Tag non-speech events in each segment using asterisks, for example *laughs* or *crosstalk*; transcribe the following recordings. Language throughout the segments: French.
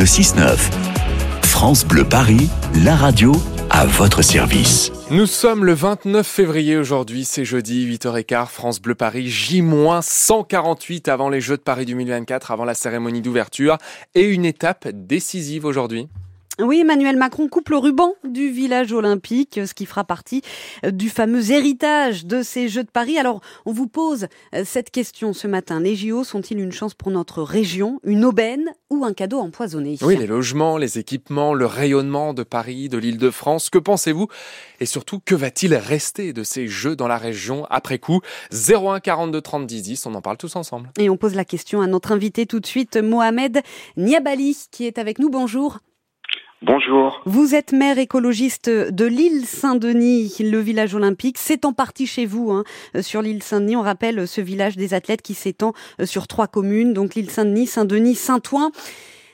le 6-9. France Bleu Paris, la radio à votre service. Nous sommes le 29 février aujourd'hui, c'est jeudi, 8h15, France Bleu Paris, J-148 avant les Jeux de Paris 2024, avant la cérémonie d'ouverture et une étape décisive aujourd'hui. Oui, Emmanuel Macron coupe le ruban du village olympique, ce qui fera partie euh, du fameux héritage de ces Jeux de Paris. Alors, on vous pose euh, cette question ce matin. Les JO sont-ils une chance pour notre région, une aubaine ou un cadeau empoisonné Oui, les logements, les équipements, le rayonnement de Paris, de l'île de France, que pensez-vous? Et surtout, que va-t-il rester de ces Jeux dans la région? Après coup 01 42 30 10 10, on en parle tous ensemble. Et on pose la question à notre invité tout de suite, Mohamed Niabali, qui est avec nous. Bonjour. Bonjour. Vous êtes maire écologiste de l'île Saint-Denis, le village olympique. C'est en partie chez vous, hein, euh, sur l'île Saint-Denis. On rappelle ce village des athlètes qui s'étend euh, sur trois communes, donc l'île Saint-Denis, Saint-Denis, Saint-Ouen.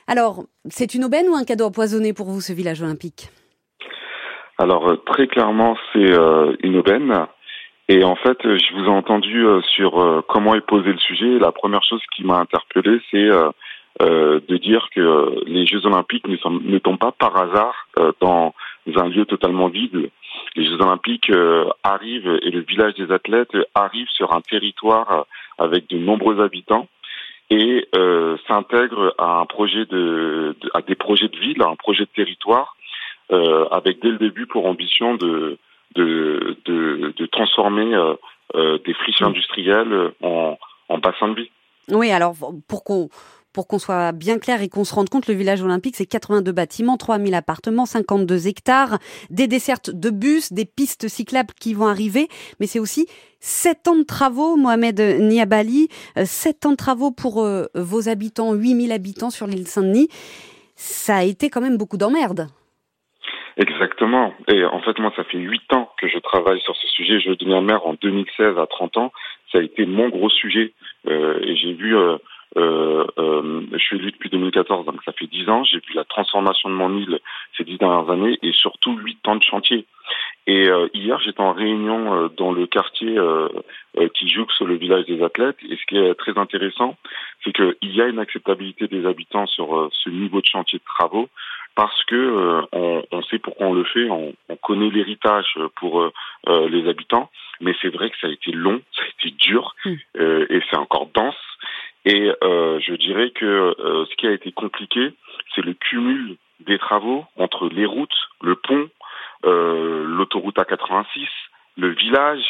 Alors, c'est une aubaine ou un cadeau empoisonné pour vous, ce village olympique? Alors, euh, très clairement, c'est une aubaine. Et en fait, je vous ai entendu sur comment est posé le sujet. La première chose qui m'a interpellé, c'est euh, de dire que les Jeux Olympiques ne, sont, ne tombent pas par hasard euh, dans un lieu totalement vide. Les Jeux Olympiques euh, arrivent et le village des athlètes arrive sur un territoire avec de nombreux habitants et s'intègre à un projet de, à des projets de ville, à un projet de territoire, avec dès le début pour ambition de de, de, de transformer des friches industrielles en, en bassin de vie. Oui, alors pour qu'on pour qu'on soit bien clair et qu'on se rende compte, le village olympique, c'est 82 bâtiments, 3000 appartements, 52 hectares, des dessertes de bus, des pistes cyclables qui vont arriver, mais c'est aussi 7 ans de travaux, Mohamed Niabali, 7 euh, ans de travaux pour euh, vos habitants, 8000 habitants sur l'île Saint-Denis. Ça a été quand même beaucoup d'emmerdes. Exactement. Et en fait, moi, ça fait 8 ans que je travaille sur ce sujet. Je deviens maire en 2016 à 30 ans. Ça a été mon gros sujet. Euh, et j'ai vu euh, je suis élu depuis 2014, donc ça fait 10 ans. J'ai vu la transformation de mon île ces 10 dernières années et surtout 8 ans de chantier. Et euh, hier, j'étais en réunion euh, dans le quartier euh, qui jouxte le village des athlètes. Et ce qui est très intéressant, c'est qu'il y a une acceptabilité des habitants sur ce niveau de chantier de travaux parce que on, on, sait pourquoi on le fait, on, on connaît l'héritage pour les habitants, mais c'est vrai que ça a été long, ça a été dur mmh. et c'est encore dense. Et euh, je dirais que euh, ce qui a été compliqué, c'est le cumul des travaux entre les routes, le pont, euh, l'autoroute A86, le village.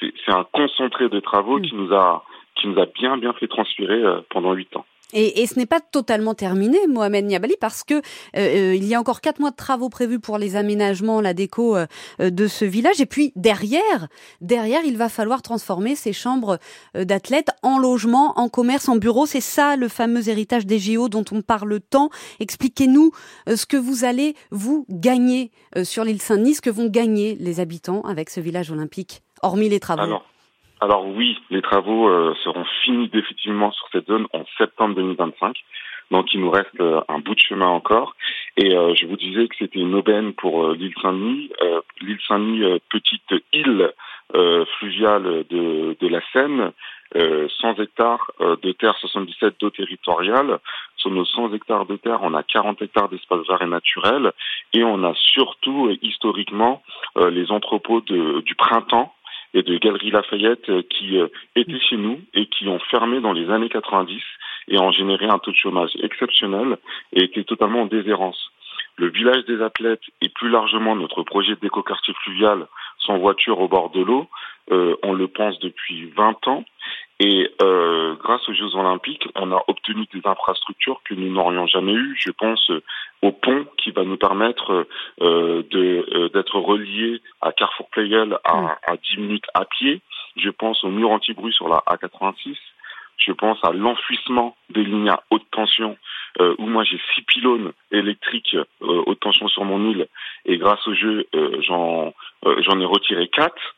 C'est un concentré de travaux mmh. qui nous a qui nous a bien bien fait transpirer pendant huit ans. Et, ce n'est pas totalement terminé, Mohamed Niabali, parce que euh, euh, il y a encore quatre mois de travaux prévus pour les aménagements, la déco euh, de ce village. Et puis derrière, derrière, il va falloir transformer ces chambres d'athlètes en logements, en commerce, en bureaux. C'est ça le fameux héritage des JO dont on parle tant. Expliquez-nous ce que vous allez vous gagner sur l'île Saint-Denis, ce que vont gagner les habitants avec ce village olympique, hormis les travaux. Alors oui, les travaux seront finis définitivement sur cette zone en septembre 2025. Donc il nous reste euh, un bout de chemin encore. Et euh, je vous disais que c'était une aubaine pour l'île Saint-Denis. l'île Saint-Denis, petite île fluviale de, de, la Seine, 100 hectares de terre, 77 d'eau territoriale. Sur nos 100 hectares de terre, on a 40 hectares d'espace vert et naturel. Et on a surtout, historiquement, les entrepôts de, du printemps et de Galerie Lafayette euh, qui euh, étaient chez nous et qui ont fermé dans les années 90 et ont généré un taux de chômage exceptionnel et étaient totalement en déshérence. Le village des athlètes et plus largement notre projet d'écoquartier fluvial sans voiture au bord de l'eau, euh, on le pense depuis 20 ans et euh, grâce aux Jeux Olympiques, on a obtenu des infrastructures que nous n'aurions jamais eues. Je pense au pont qui va nous permettre euh, euh, d'être reliés à Carrefour Playel à, mm. à 10 minutes à pied. Je pense au mur anti-bruit sur la A86. Je pense à l'enfouissement des lignes à haute tension, euh, où moi j'ai six pylônes électriques euh, haute tension sur mon île, et grâce au jeu, euh, j'en j'en ai retiré quatre.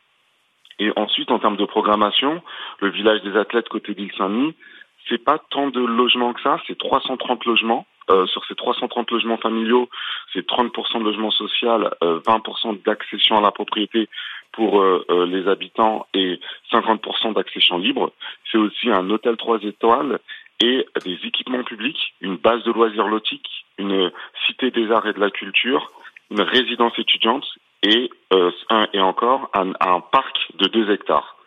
Et ensuite, en termes de programmation, le village des athlètes côté d'île Saint-Denis, c'est pas tant de logements que ça, c'est 330 logements. Euh, sur ces 330 logements familiaux, c'est 30% de logements sociaux, euh, 20% d'accession à la propriété pour euh, euh, les habitants et 50% d'accession libre. C'est aussi un hôtel 3 étoiles et des équipements publics, une base de loisirs nautiques, une cité des arts et de la culture, une résidence étudiante et, euh, un, et encore un, un parc de deux hectares.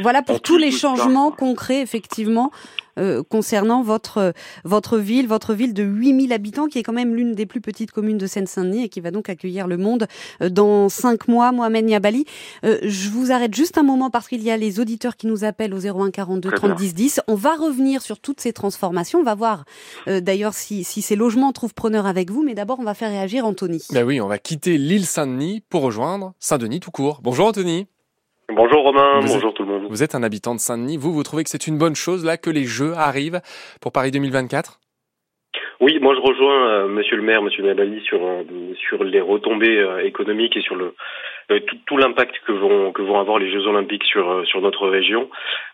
Voilà pour tous les changements concrets, effectivement, euh, concernant votre votre ville, votre ville de 8000 habitants, qui est quand même l'une des plus petites communes de Seine-Saint-Denis et qui va donc accueillir le monde euh, dans cinq mois. Mohamed Niabali, euh, je vous arrête juste un moment parce qu'il y a les auditeurs qui nous appellent au 01 42 30 10 10. On va revenir sur toutes ces transformations. On va voir d'ailleurs si, si ces logements trouvent preneur avec vous, mais d'abord on va faire réagir Anthony. Ben oui, on va quitter l'île Saint-Denis pour rejoindre Saint-Denis tout court. Bonjour Anthony. Bonjour Romain, bonjour tout le monde. Vous êtes un habitant de Saint-Denis. Vous, vous trouvez que c'est une bonne chose là que les Jeux arrivent pour Paris 2024 Oui, moi je rejoins euh, Monsieur le Maire, Monsieur Nabali sur euh, sur les retombées euh, économiques et sur le tout, tout l'impact que vont que vont avoir les Jeux Olympiques sur sur notre région.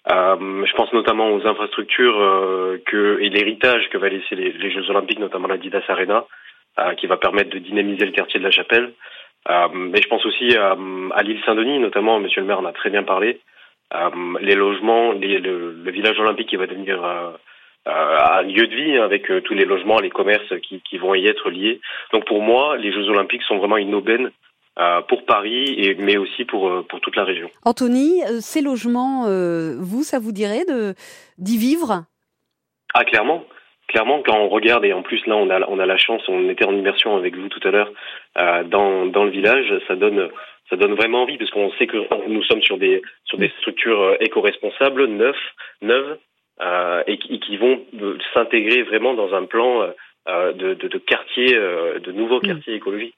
je pense notamment aux infrastructures et l'héritage que va laisser les, Jeux Olympiques, notamment la Didas Arena, qui va permettre de dynamiser le quartier de la Chapelle. Euh, mais je pense aussi à l'île Saint-Denis, notamment, Monsieur le maire en a très bien parlé. Euh, les logements, les, le, le, village olympique qui va devenir euh, un lieu de vie avec tous les logements, les commerces qui, qui, vont y être liés. Donc pour moi, les Jeux olympiques sont vraiment une aubaine euh, pour Paris, et, mais aussi pour, pour toute la région. Anthony, ces logements, euh, vous, ça vous dirait d'y vivre? Ah, clairement clairement, quand on regarde, et en plus là, on a, on a la chance, on était en immersion avec vous tout à l'heure euh, dans, dans le village, ça donne, ça donne vraiment envie parce qu'on sait que nous sommes sur des, sur des structures euh, éco-responsables, neuves, neuves, euh, et, qui, qui vont s'intégrer vraiment dans un plan euh, de, de, de quartier, euh, de nouveaux mm. quartiers écologiques.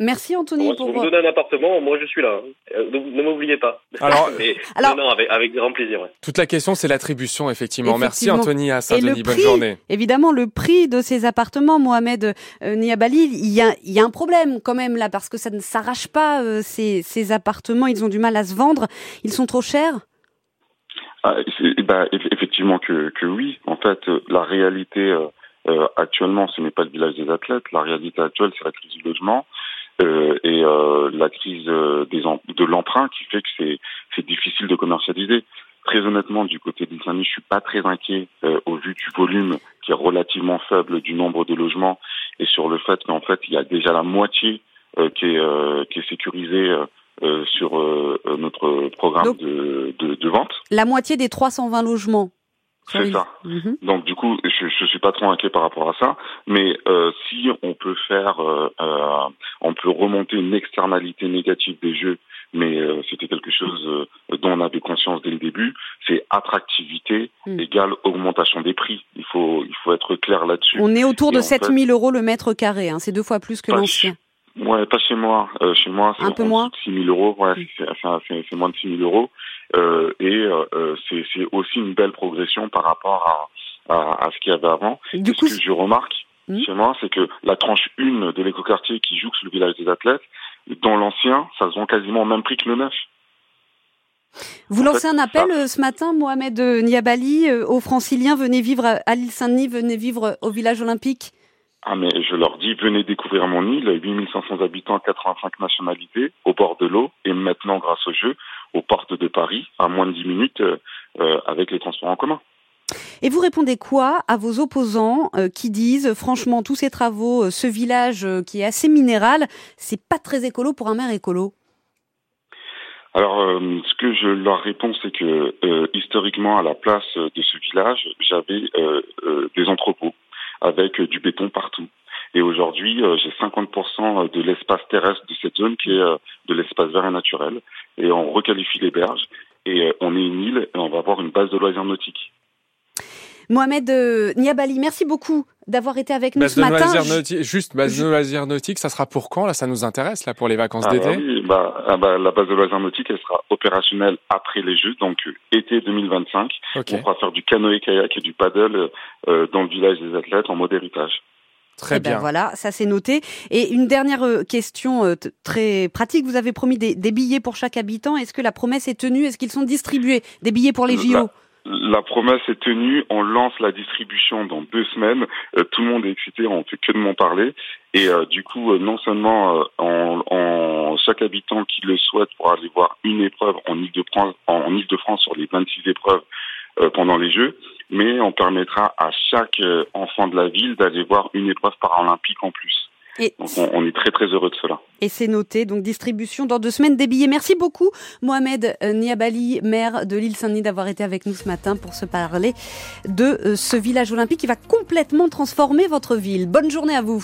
Merci Anthony. pour... vous me donnez un appartement, moi je suis là. Euh, donc ne m'oubliez pas. Alors, *laughs* Alors non, avec, avec, grand plaisir. Ouais. Toute la question, c'est l'attribution, effectivement. Merci Anthony à Saint-Denis. Bonne journée. Évidemment, le prix de ces appartements, Mohamed euh, Niabali, il y, a, il y a un problème quand même là, parce que ça ne s'arrache pas, euh, ces, ces appartements. Ils ont du mal à se vendre. Ils sont trop chers ah, bah, Effectivement que, que oui. En fait, la réalité... Euh, actuellement, ce n'est pas le village des athlètes. La réalité actuelle, c'est la crise du logement. Euh, et euh, la crise euh, des de l'emprunt qui fait que c'est c'est difficile de commercialiser. Très honnêtement, du côté d'Islami, je suis pas très inquiet au vu du volume qui est relativement faible du nombre de logements et sur le fait qu'en fait il y a déjà la moitié qui est qui est sécurisée sur notre programme de, de, de vente. La moitié des 320 logements c'est ça. Mhm. Donc du coup, je, je suis pas trop inquiet par rapport à ça, mais euh, si on peut faire, euh, euh, on peut remonter une externalité négative des jeux, mais euh, c'était quelque chose euh, dont on avait conscience dès le début, c'est attractivité mm. égale augmentation des prix. Il faut, il faut être clair là-dessus. On est autour de 7000 euros le mètre carré, hein, c'est deux fois plus que l'ancien. Ouais, pas chez moi. Euh, chez moi, c'est un peu moins. 6 000 euros. Ouais, mm. c'est moins de 6 000 euros. Euh, et euh, c'est aussi une belle progression par rapport à, à, à ce qu'il y avait avant. Du coup, ce que je remarque mmh. chez moi, c'est que la tranche 1 de l'écoquartier qui joue sur le village des athlètes, dans l'ancien, ça se vend quasiment au même prix que le neuf. Vous en lancez fait, un appel ça... Euh, ce matin, Mohamed euh, Niabali, aux franciliens, venez vivre à l'île Saint-Denis, venez vivre au village olympique? Ah mais je leur dis, venez découvrir mon île, 8500 habitants, 85 nationalités, au bord de l'eau, et maintenant grâce au jeu, aux portes de Paris, à moins de 10 minutes, euh, euh, avec les transports en commun. Et vous répondez quoi à vos opposants euh, qui disent, franchement, tous ces travaux, euh, ce village qui est assez minéral, c'est pas très écolo pour un maire écolo? Alors, ce que je leur réponds, c'est que historiquement, à la place de ce village, j'avais des entrepôts avec du béton partout. Et aujourd'hui, euh, j'ai 50% de l'espace terrestre de cette zone qui est euh, de l'espace vert et naturel. Et on requalifie les berges. Et euh, on est une île et on va avoir une base de loisirs nautiques. Mohamed euh, Niabali, merci beaucoup d'avoir été avec nous base ce matin. juste base de loisirs nautiques, ça sera pour quand là Ça nous intéresse là pour les vacances ah d'été. Bah oui, bah, ah bah, la base de loisirs nautiques, elle sera opérationnelle après les Jeux, donc été 2025. Okay. On pourra faire du canoë kayak et du paddle euh, dans le village des athlètes en mode héritage. Très eh bien. Ben voilà, ça c'est noté. Et une dernière euh, question euh, très pratique. Vous avez promis des, des billets pour chaque habitant. Est-ce que la promesse est tenue? Est-ce qu'ils sont distribués? Des billets pour les JO la, la, promesse est tenue. On lance la distribution dans deux semaines. Euh, tout le monde est excité. On fait que de m'en parler. Et euh, du coup, euh, non seulement en, en, chaque habitant qui le souhaite pourra aller voir une épreuve en Ile-de-France, en Ile-de-France sur les 26 épreuves pendant les Jeux, mais on permettra à chaque enfant de la ville d'aller voir une épreuve paralympique en plus. Et Donc on, est très très heureux de cela. Et c'est noté, donc distribution dans deux semaines des billets. Merci beaucoup Mohamed Niabali, maire de l'île Saint-Denis, d'avoir été avec nous ce matin pour se parler de ce village olympique qui va complètement transformer votre ville. Bonne journée à vous.